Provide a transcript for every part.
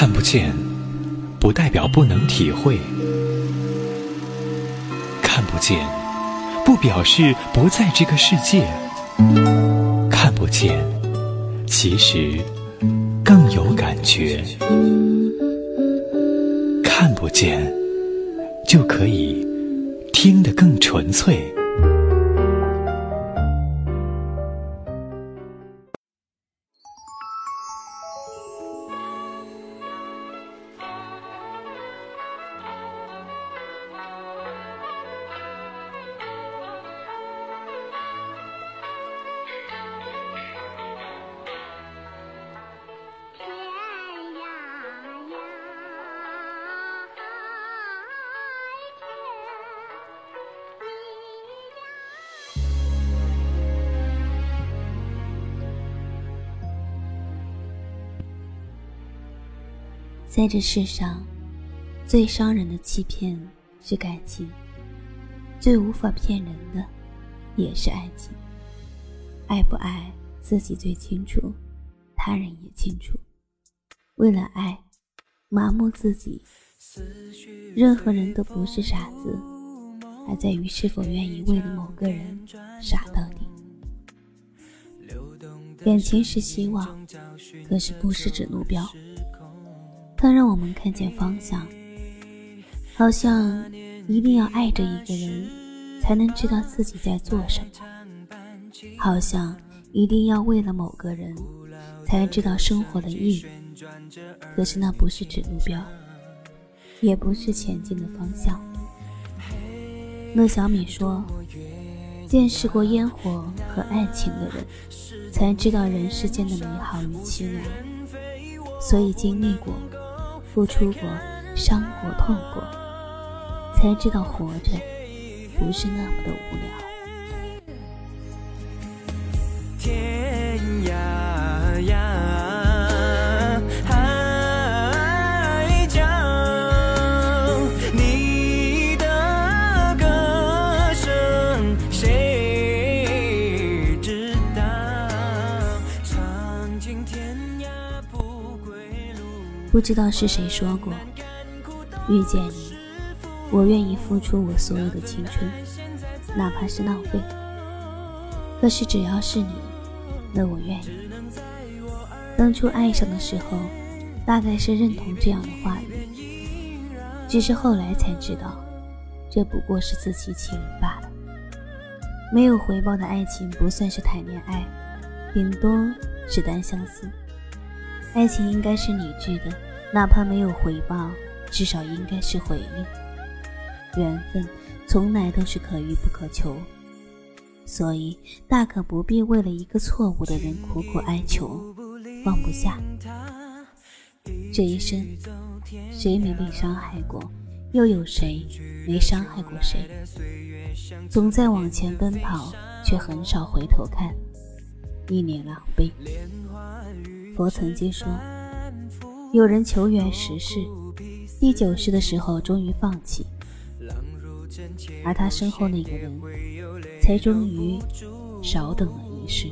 看不见，不代表不能体会；看不见，不表示不在这个世界；看不见，其实更有感觉。看不见，就可以听得更纯粹。在这世上，最伤人的欺骗是感情，最无法骗人的也是爱情。爱不爱自己最清楚，他人也清楚。为了爱，麻木自己。任何人都不是傻子，还在于是否愿意为了某个人傻到底。感情是希望，可是不是指路标。它让我们看见方向，好像一定要爱着一个人，才能知道自己在做什么；好像一定要为了某个人，才知道生活的意义。可是那不是指路标，也不是前进的方向。乐小米说：“见识过烟火和爱情的人，才知道人世间的美好与凄凉。所以经历过。”付出过，伤过，痛过，才知道活着不是那么的无聊。不知道是谁说过，遇见你，我愿意付出我所有的青春，哪怕是浪费。可是只要是你，那我愿意。当初爱上的时候，大概是认同这样的话语，只是后来才知道，这不过是自欺欺人罢了。没有回报的爱情不算是谈恋爱，顶多是单相思。爱情应该是理智的，哪怕没有回报，至少应该是回应。缘分从来都是可遇不可求，所以大可不必为了一个错误的人苦苦哀求，放不下。这一生，谁没被伤害过？又有谁没伤害过谁？总在往前奔跑，却很少回头看，一脸狼狈。佛曾经说，有人求缘十世，第九世的时候终于放弃，而他身后那个人，才终于少等了一世。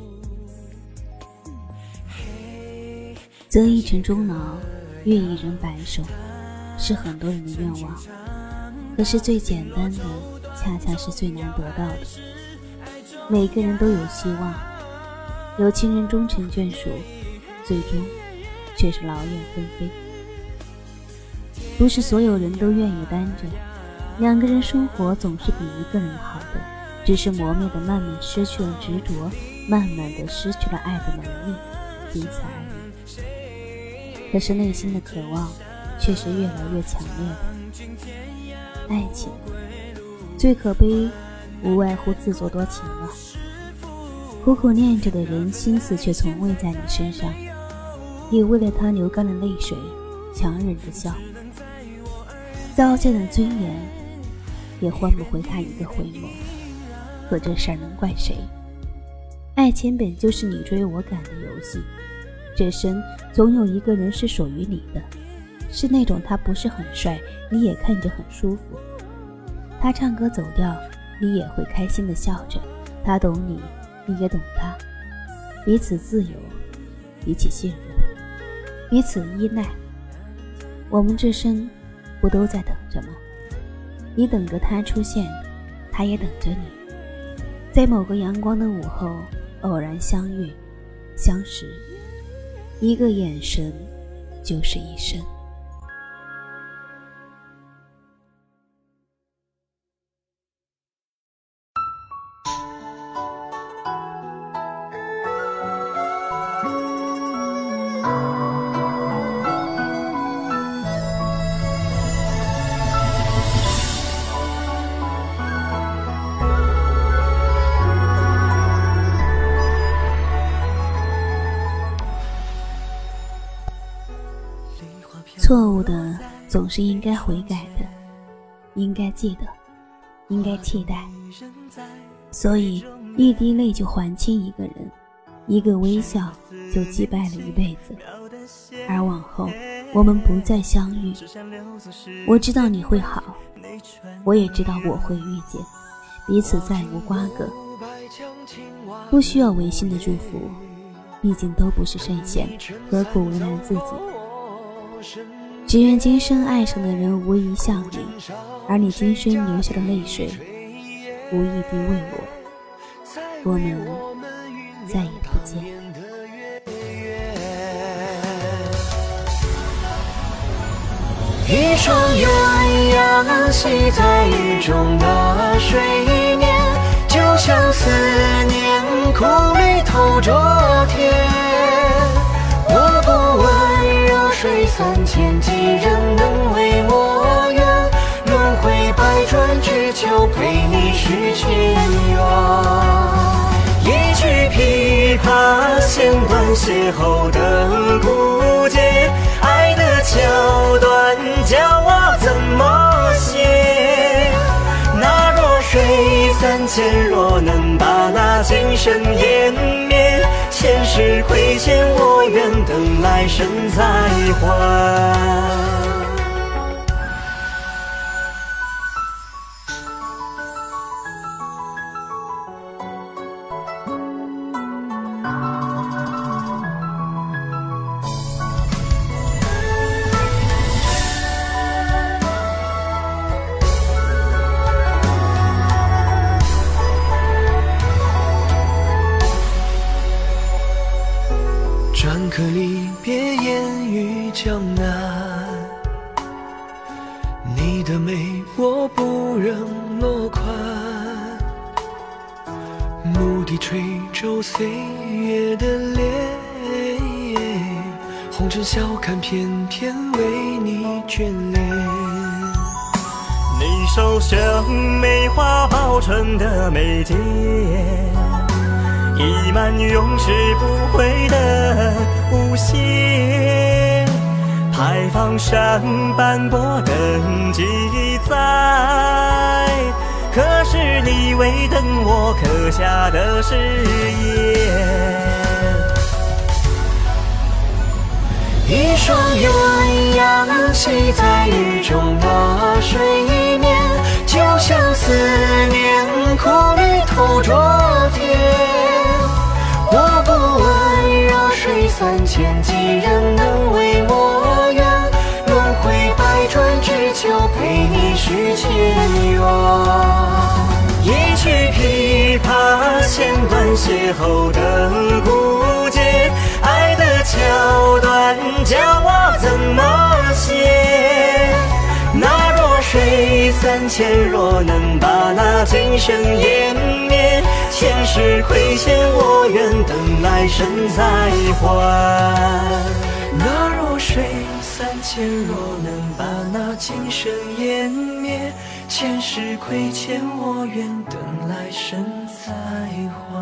择一城终老，遇一人白首，是很多人的愿望，可是最简单的，恰恰是最难得到的。每个人都有希望，有情人终成眷属。最终，却是劳燕分飞。不是所有人都愿意单着，两个人生活总是比一个人好的，只是磨灭的慢慢失去了执着，慢慢的失去了爱的能力，仅此而已。可是内心的渴望，却是越来越强烈的。爱情最可悲，无外乎自作多情了。苦苦念着的人，心思却从未在你身上。也为了他流干了泪水，强忍着笑。糟践的尊严，也换不回他一个回眸。可这事儿能怪谁？爱情本就是你追我赶的游戏，这生总有一个人是属于你的，是那种他不是很帅，你也看着很舒服。他唱歌走调，你也会开心的笑着。他懂你，你也懂他，彼此自由，彼此信任。彼此依赖，我们这生不都在等着吗？你等着他出现，他也等着你，在某个阳光的午后偶然相遇、相识，一个眼神就是一生。错误的总是应该悔改的，应该记得，应该替代。所以一滴泪就还清一个人，一个微笑就击败了一辈子。而往后我们不再相遇，我知道你会好，我也知道我会遇见，彼此再无瓜葛，不需要违心的祝福，毕竟都不是圣贤，何苦为难自己？只愿今生爱上的人无一像你，而你今生流下的泪水无一滴为我。我们再也不见。一双鸳鸯戏在雨中的水面，就像思念苦里透着三千，几人能为我愿？轮回百转，只求陪你续前缘。一曲琵琶，弦断邂逅的孤节，爱的桥段，叫我怎么写？那弱水三千，若能把那情深湮灭，前世亏欠我愿，等来生再还。牧笛吹皱岁月的脸，红尘笑看，偏偏为你眷恋。你手像梅花报春的眉间。溢满永世不悔的无限，牌坊上斑驳的记载，可是你未等我刻下的誓言。一双鸳鸯戏在雨中的水面，就像思念苦里透着断邂逅的孤节，爱的桥段，叫我怎么写？那弱水三千，若能把那情深湮灭，前世亏欠我愿，等来生再还。那弱水三千，若能把那情深湮灭，前世亏欠我愿，等来生再还。